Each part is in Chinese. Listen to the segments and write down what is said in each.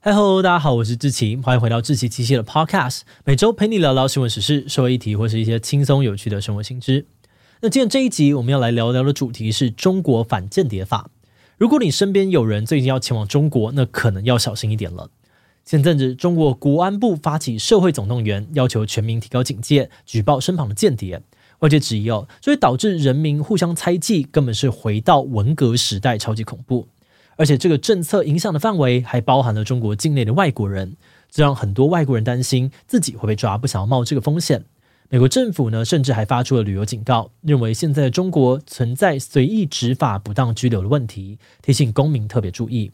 嗨喽，大家好，我是志奇，欢迎回到志祺七七的 Podcast，每周陪你聊聊新闻时事、社会议题或是一些轻松有趣的生活新知。那今天这一集我们要来聊聊的主题是中国反间谍法。如果你身边有人最近要前往中国，那可能要小心一点了。前阵子，中国国安部发起社会总动员，要求全民提高警戒，举报身旁的间谍。外界质疑哦，所以导致人民互相猜忌，根本是回到文革时代，超级恐怖。而且这个政策影响的范围还包含了中国境内的外国人，这让很多外国人担心自己会被抓，不想要冒这个风险。美国政府呢，甚至还发出了旅游警告，认为现在的中国存在随意执法、不当拘留的问题，提醒公民特别注意。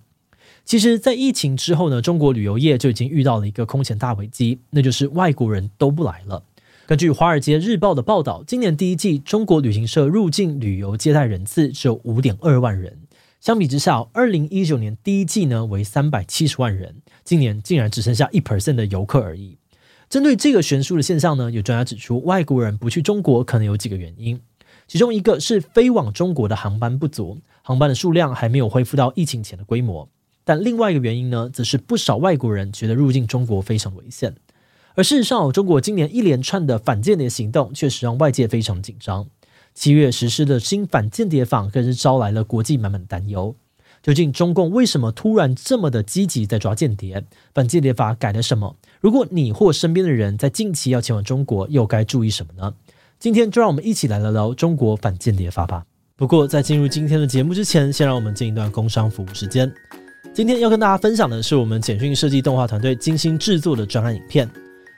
其实，在疫情之后呢，中国旅游业就已经遇到了一个空前大危机，那就是外国人都不来了。根据《华尔街日报》的报道，今年第一季中国旅行社入境旅游接待人次只有五点二万人。相比之下，二零一九年第一季呢为三百七十万人，今年竟然只剩下一 percent 的游客而已。针对这个悬殊的现象呢，有专家指出，外国人不去中国可能有几个原因，其中一个是飞往中国的航班不足，航班的数量还没有恢复到疫情前的规模。但另外一个原因呢，则是不少外国人觉得入境中国非常危险。而事实上，中国今年一连串的反间谍行动确实让外界非常紧张。七月实施的新反间谍法更是招来了国际满满的担忧。究竟中共为什么突然这么的积极在抓间谍？反间谍法改了什么？如果你或身边的人在近期要前往中国，又该注意什么呢？今天就让我们一起来聊聊中国反间谍法吧。不过在进入今天的节目之前，先让我们进一段工商服务时间。今天要跟大家分享的是我们简讯设计动画团队精心制作的专案影片。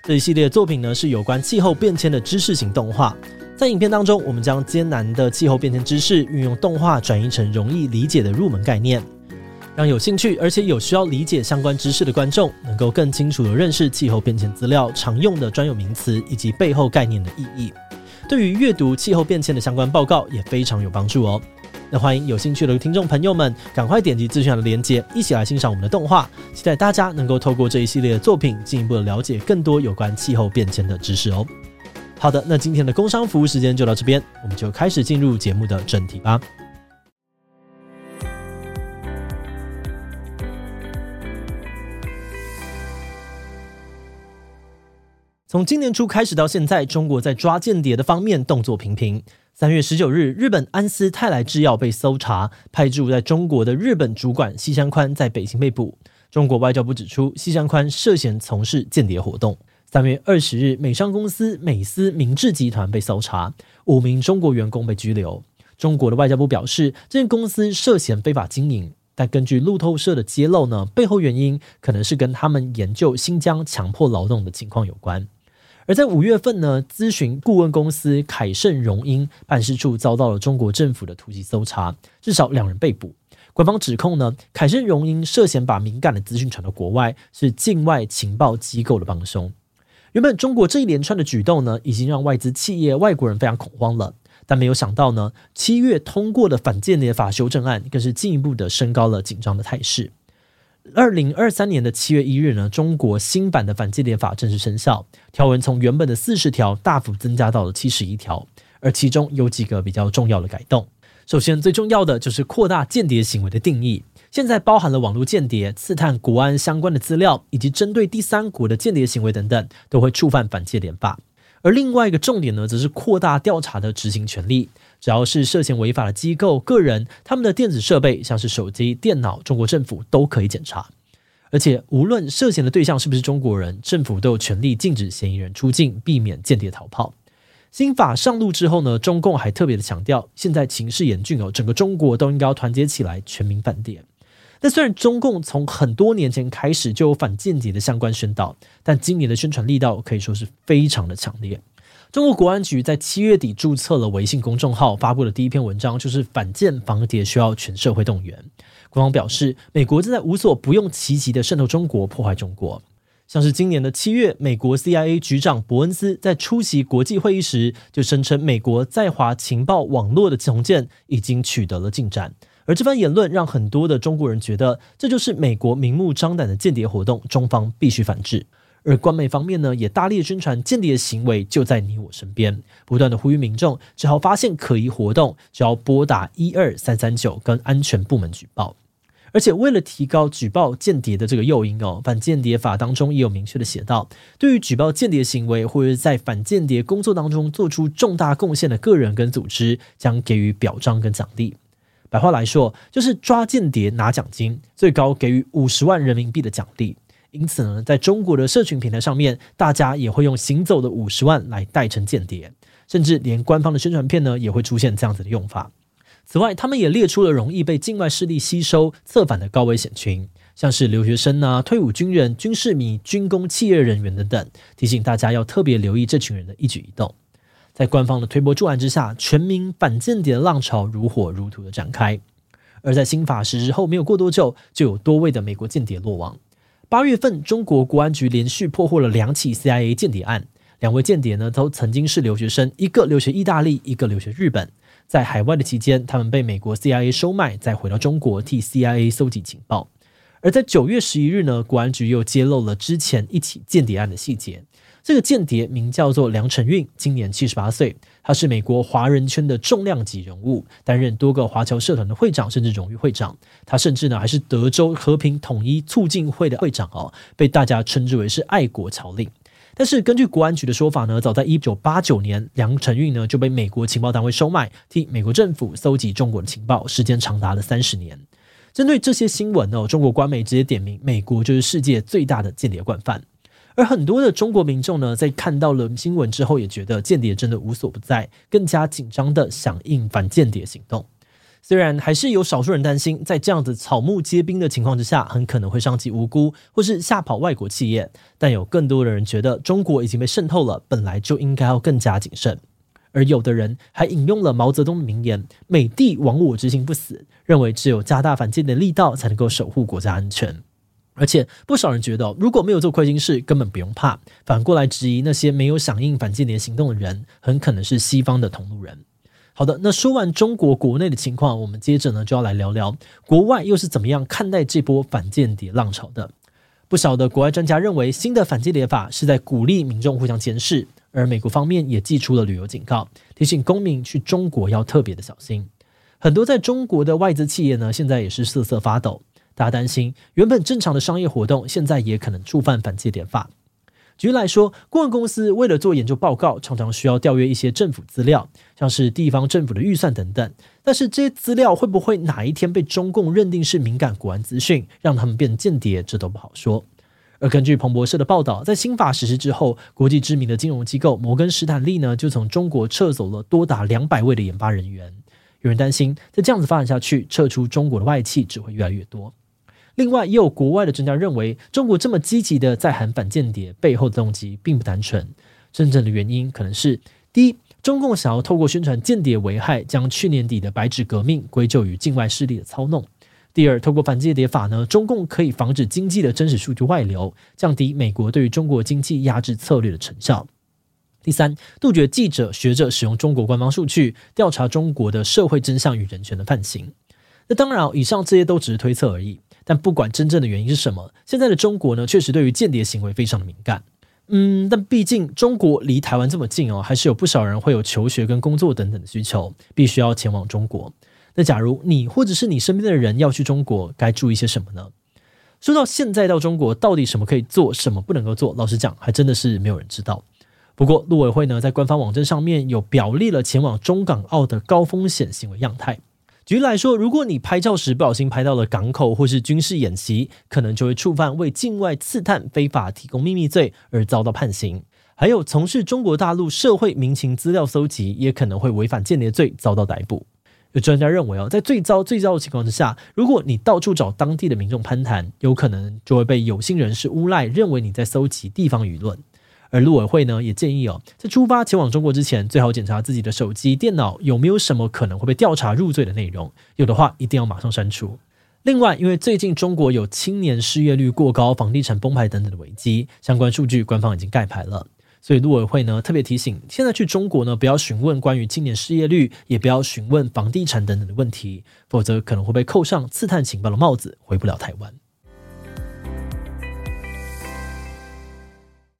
这一系列作品呢，是有关气候变迁的知识型动画。在影片当中，我们将艰难的气候变迁知识运用动画转移成容易理解的入门概念，让有兴趣而且有需要理解相关知识的观众能够更清楚地认识气候变迁资料常用的专有名词以及背后概念的意义。对于阅读气候变迁的相关报告也非常有帮助哦。那欢迎有兴趣的听众朋友们赶快点击资讯栏的链接，一起来欣赏我们的动画。期待大家能够透过这一系列的作品，进一步的了解更多有关气候变迁的知识哦。好的，那今天的工商服务时间就到这边，我们就开始进入节目的正题吧。从今年初开始到现在，中国在抓间谍的方面动作频频。三月十九日，日本安斯泰来制药被搜查，派驻在中国的日本主管西山宽在北京被捕。中国外交部指出，西山宽涉嫌从事间谍活动。三月二十日，美商公司美思明治集团被搜查，五名中国员工被拘留。中国的外交部表示，这间公司涉嫌非法经营，但根据路透社的揭露呢，背后原因可能是跟他们研究新疆强迫劳动的情况有关。而在五月份呢，咨询顾问公司凯盛荣英办事处遭到了中国政府的突击搜查，至少两人被捕。官方指控呢，凯盛荣英涉嫌把敏感的资讯传到国外，是境外情报机构的帮凶。原本中国这一连串的举动呢，已经让外资企业、外国人非常恐慌了。但没有想到呢，七月通过的反间谍法修正案，更是进一步的升高了紧张的态势。二零二三年的七月一日呢，中国新版的反间谍法正式生效，条文从原本的四十条大幅增加到了七十一条，而其中有几个比较重要的改动。首先，最重要的就是扩大间谍行为的定义。现在包含了网络间谍、刺探国安相关的资料，以及针对第三国的间谍行为等等，都会触犯反间谍法。而另外一个重点呢，则是扩大调查的执行权力。只要是涉嫌违法的机构、个人，他们的电子设备，像是手机、电脑，中国政府都可以检查。而且，无论涉嫌的对象是不是中国人，政府都有权利禁止嫌疑人出境，避免间谍逃跑。新法上路之后呢，中共还特别的强调，现在情势严峻哦，整个中国都应该要团结起来，全民反谍。那虽然中共从很多年前开始就有反间谍的相关宣导，但今年的宣传力道可以说是非常的强烈。中国国安局在七月底注册了微信公众号，发布的第一篇文章就是反间防谍需要全社会动员。官方表示，美国正在无所不用其极的渗透中国，破坏中国。像是今年的七月，美国 CIA 局长伯恩斯在出席国际会议时，就声称美国在华情报网络的重建已经取得了进展。而这番言论让很多的中国人觉得，这就是美国明目张胆的间谍活动，中方必须反制。而官媒方面呢，也大力宣传间谍行为就在你我身边，不断的呼吁民众，只要发现可疑活动，就要拨打一二三三九跟安全部门举报。而且为了提高举报间谍的这个诱因哦，反间谍法当中也有明确的写到，对于举报间谍行为或者在反间谍工作当中做出重大贡献的个人跟组织，将给予表彰跟奖励。白话来说，就是抓间谍拿奖金，最高给予五十万人民币的奖励。因此呢，在中国的社群平台上面，大家也会用行走的五十万来代称间谍，甚至连官方的宣传片呢，也会出现这样子的用法。此外，他们也列出了容易被境外势力吸收、策反的高危险群，像是留学生啊、退伍军人、军事迷、军工企业人员等等，提醒大家要特别留意这群人的一举一动。在官方的推波助澜之下，全民反间谍的浪潮如火如荼的展开。而在新法实施后没有过多久，就有多位的美国间谍落网。八月份，中国国安局连续破获了两起 CIA 间谍案，两位间谍呢都曾经是留学生，一个留学意大利，一个留学日本。在海外的期间，他们被美国 CIA 收买，再回到中国替 CIA 搜集情报。而在九月十一日呢，国安局又揭露了之前一起间谍案的细节。这个间谍名叫做梁承运，今年七十八岁，他是美国华人圈的重量级人物，担任多个华侨社团的会长，甚至荣誉会长。他甚至呢还是德州和平统一促进会的会长哦，被大家称之为是爱国侨领。但是根据国安局的说法呢，早在一九八九年，梁承运呢就被美国情报单位收买，替美国政府搜集中国的情报，时间长达了三十年。针对这些新闻呢，中国官媒直接点名美国就是世界最大的间谍惯犯。而很多的中国民众呢，在看到了新闻之后，也觉得间谍真的无所不在，更加紧张的响应反间谍行动。虽然还是有少数人担心，在这样子草木皆兵的情况之下，很可能会伤及无辜，或是吓跑外国企业。但有更多的人觉得，中国已经被渗透了，本来就应该要更加谨慎。而有的人还引用了毛泽东的名言：“美帝亡我之心不死”，认为只有加大反间谍力道，才能够守护国家安全。而且不少人觉得，如果没有做亏心事，根本不用怕。反过来质疑那些没有响应反间谍行动的人，很可能是西方的同路人。好的，那说完中国国内的情况，我们接着呢就要来聊聊国外又是怎么样看待这波反间谍浪潮的。不少的国外专家认为，新的反间谍法是在鼓励民众互相监视，而美国方面也寄出了旅游警告，提醒公民去中国要特别的小心。很多在中国的外资企业呢，现在也是瑟瑟发抖，大家担心原本正常的商业活动，现在也可能触犯反间谍法。举例来说，顾问公司为了做研究报告，常常需要调阅一些政府资料，像是地方政府的预算等等。但是这些资料会不会哪一天被中共认定是敏感国安资讯，让他们变间谍，这都不好说。而根据彭博社的报道，在新法实施之后，国际知名的金融机构摩根士丹利呢，就从中国撤走了多达两百位的研发人员。有人担心，在这样子发展下去，撤出中国的外企只会越来越多。另外，也有国外的专家认为，中国这么积极的在喊反间谍背后的动机并不单纯。真正的原因可能是：第一，中共想要透过宣传间谍危害，将去年底的白纸革命归咎于境外势力的操弄；第二，透过反间谍法呢，中共可以防止经济的真实数据外流，降低美国对于中国经济压制策略的成效；第三，杜绝记者、学者使用中国官方数据调查中国的社会真相与人权的犯行。那当然，以上这些都只是推测而已。但不管真正的原因是什么，现在的中国呢，确实对于间谍行为非常的敏感。嗯，但毕竟中国离台湾这么近哦，还是有不少人会有求学跟工作等等的需求，必须要前往中国。那假如你或者是你身边的人要去中国，该注意些什么呢？说到现在到中国，到底什么可以做，什么不能够做？老实讲，还真的是没有人知道。不过陆委会呢，在官方网站上面有表列了前往中港澳的高风险行为样态。举例来说，如果你拍照时不小心拍到了港口或是军事演习，可能就会触犯为境外刺探、非法提供秘密罪而遭到判刑。还有从事中国大陆社会民情资料搜集，也可能会违反间谍罪遭到逮捕。有专家认为哦，在最糟最糟的情况之下，如果你到处找当地的民众攀谈，有可能就会被有心人士诬赖，认为你在搜集地方舆论。而陆委会呢，也建议哦，在出发前往中国之前，最好检查自己的手机、电脑有没有什么可能会被调查入罪的内容，有的话一定要马上删除。另外，因为最近中国有青年失业率过高、房地产崩盘等等的危机，相关数据官方已经盖牌了，所以陆委会呢特别提醒，现在去中国呢，不要询问关于青年失业率，也不要询问房地产等等的问题，否则可能会被扣上刺探情报的帽子，回不了台湾。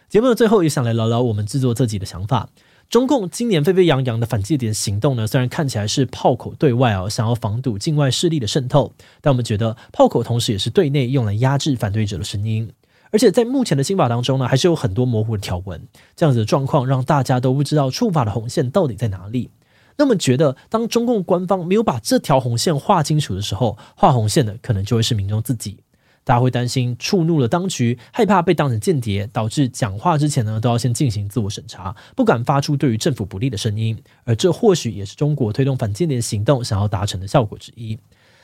节目的最后也想来聊聊我们制作这集的想法。中共今年沸沸扬扬的反间谍行动呢，虽然看起来是炮口对外哦，想要防堵境外势力的渗透，但我们觉得炮口同时也是对内用来压制反对者的声音。而且在目前的新法当中呢，还是有很多模糊的条文，这样子的状况让大家都不知道触法的红线到底在哪里。那么觉得，当中共官方没有把这条红线画清楚的时候，画红线的可能就会是民众自己。大家会担心触怒了当局，害怕被当成间谍，导致讲话之前呢都要先进行自我审查，不敢发出对于政府不利的声音。而这或许也是中国推动反间谍行动想要达成的效果之一。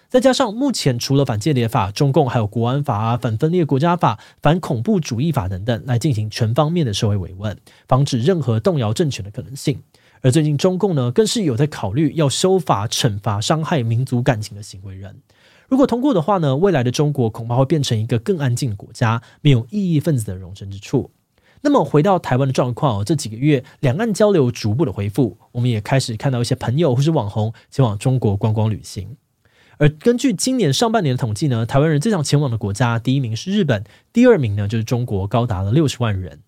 再加上目前除了反间谍法，中共还有国安法啊、反分裂国家法、反恐怖主义法等等，来进行全方面的社会维稳，防止任何动摇政权的可能性。而最近中共呢，更是有在考虑要修法惩罚伤害民族感情的行为人。如果通过的话呢，未来的中国恐怕会变成一个更安静的国家，没有异议分子的容身之处。那么回到台湾的状况，这几个月两岸交流逐步的恢复，我们也开始看到一些朋友或是网红前往中国观光旅行。而根据今年上半年的统计呢，台湾人最想前往的国家，第一名是日本，第二名呢就是中国，高达了六十万人。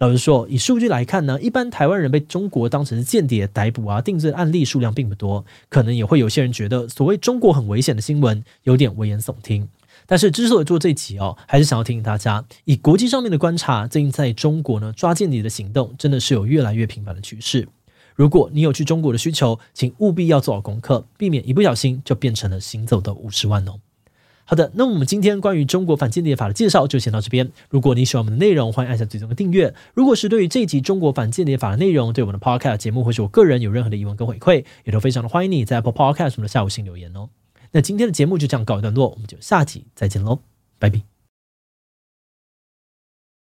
老实说，以数据来看呢，一般台湾人被中国当成是间谍逮捕啊、定罪的案例数量并不多，可能也会有些人觉得所谓中国很危险的新闻有点危言耸听。但是之所以做这集哦，还是想要提醒大家，以国际上面的观察，最近在中国呢抓间谍的行动真的是有越来越频繁的趋势。如果你有去中国的需求，请务必要做好功课，避免一不小心就变成了行走的五十万哦。好的，那我们今天关于中国反间谍法的介绍就先到这边。如果你喜欢我们的内容，欢迎按下最终的订阅。如果是对于这一集中国反间谍法的内容，对我们的 Podcast 节目或是我个人有任何的疑问跟回馈，也都非常的欢迎你在 Apple Podcast 我们的下午信留言哦。那今天的节目就这样告一段落，我们就下集再见喽，拜拜。